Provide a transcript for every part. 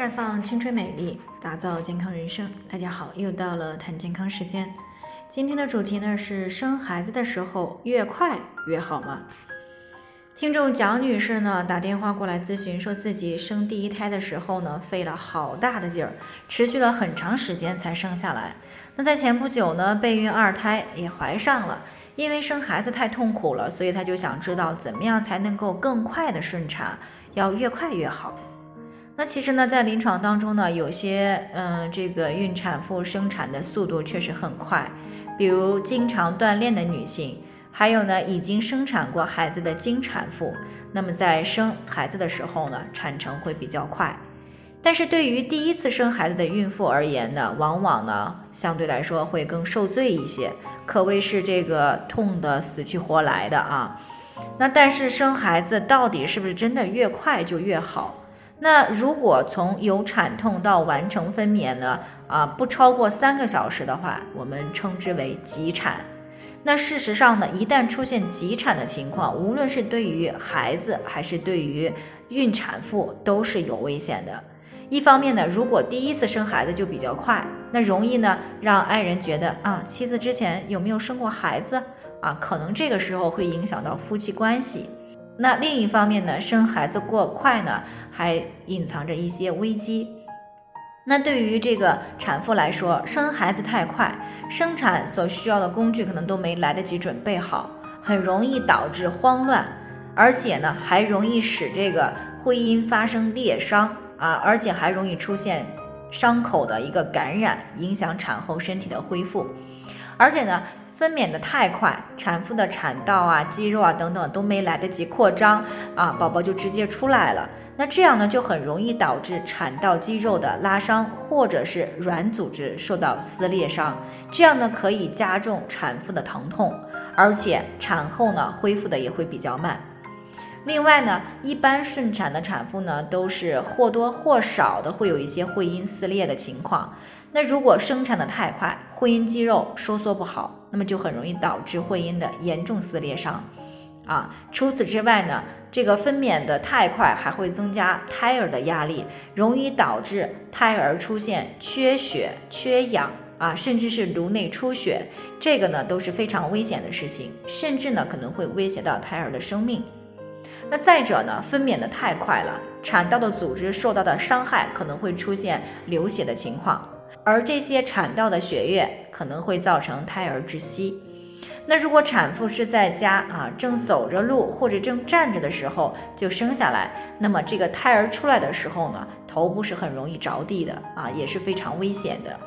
绽放青春美丽，打造健康人生。大家好，又到了谈健康时间。今天的主题呢是生孩子的时候越快越好吗？听众蒋女士呢打电话过来咨询，说自己生第一胎的时候呢费了好大的劲儿，持续了很长时间才生下来。那在前不久呢备孕二胎也怀上了，因为生孩子太痛苦了，所以她就想知道怎么样才能够更快的顺产，要越快越好。那其实呢，在临床当中呢，有些嗯，这个孕产妇生产的速度确实很快，比如经常锻炼的女性，还有呢已经生产过孩子的经产妇，那么在生孩子的时候呢，产程会比较快。但是对于第一次生孩子的孕妇而言呢，往往呢相对来说会更受罪一些，可谓是这个痛得死去活来的啊。那但是生孩子到底是不是真的越快就越好？那如果从有产痛到完成分娩呢，啊，不超过三个小时的话，我们称之为急产。那事实上呢，一旦出现急产的情况，无论是对于孩子还是对于孕产妇，都是有危险的。一方面呢，如果第一次生孩子就比较快，那容易呢让爱人觉得啊，妻子之前有没有生过孩子啊？可能这个时候会影响到夫妻关系。那另一方面呢，生孩子过快呢，还隐藏着一些危机。那对于这个产妇来说，生孩子太快，生产所需要的工具可能都没来得及准备好，很容易导致慌乱，而且呢，还容易使这个会阴发生裂伤啊，而且还容易出现伤口的一个感染，影响产后身体的恢复，而且呢。分娩的太快，产妇的产道啊、肌肉啊等等都没来得及扩张啊，宝宝就直接出来了。那这样呢，就很容易导致产道肌肉的拉伤，或者是软组织受到撕裂伤。这样呢，可以加重产妇的疼痛，而且产后呢恢复的也会比较慢。另外呢，一般顺产的产妇呢，都是或多或少的会有一些会阴撕裂的情况。那如果生产的太快，会阴肌肉收缩不好，那么就很容易导致会阴的严重撕裂伤，啊，除此之外呢，这个分娩的太快还会增加胎儿的压力，容易导致胎儿出现缺血、缺氧啊，甚至是颅内出血，这个呢都是非常危险的事情，甚至呢可能会威胁到胎儿的生命。那再者呢，分娩的太快了，产道的组织受到的伤害可能会出现流血的情况。而这些产道的血液可能会造成胎儿窒息。那如果产妇是在家啊，正走着路或者正站着的时候就生下来，那么这个胎儿出来的时候呢，头部是很容易着地的啊，也是非常危险的。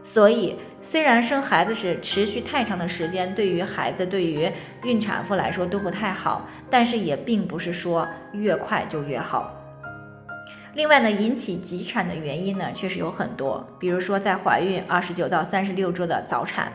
所以，虽然生孩子是持续太长的时间，对于孩子、对于孕产妇来说都不太好，但是也并不是说越快就越好。另外呢，引起急产的原因呢，确实有很多，比如说在怀孕二十九到三十六周的早产，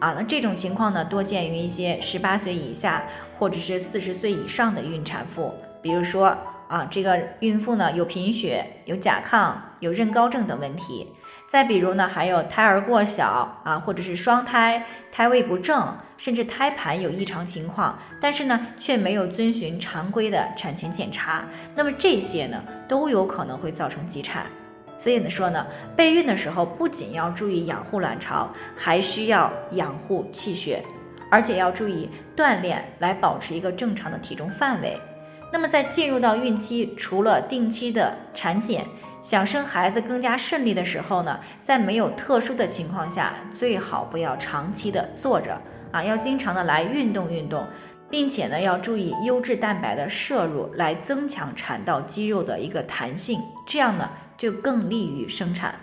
啊，那这种情况呢，多见于一些十八岁以下或者是四十岁以上的孕产妇，比如说。啊，这个孕妇呢有贫血、有甲亢、有妊高症等问题。再比如呢，还有胎儿过小啊，或者是双胎、胎位不正，甚至胎盘有异常情况，但是呢却没有遵循常规的产前检查。那么这些呢都有可能会造成急产。所以呢说呢，备孕的时候不仅要注意养护卵巢，还需要养护气血，而且要注意锻炼来保持一个正常的体重范围。那么在进入到孕期，除了定期的产检，想生孩子更加顺利的时候呢，在没有特殊的情况下，最好不要长期的坐着啊，要经常的来运动运动，并且呢，要注意优质蛋白的摄入，来增强产道肌肉的一个弹性，这样呢就更利于生产。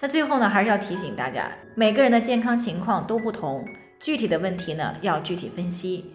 那最后呢，还是要提醒大家，每个人的健康情况都不同，具体的问题呢要具体分析。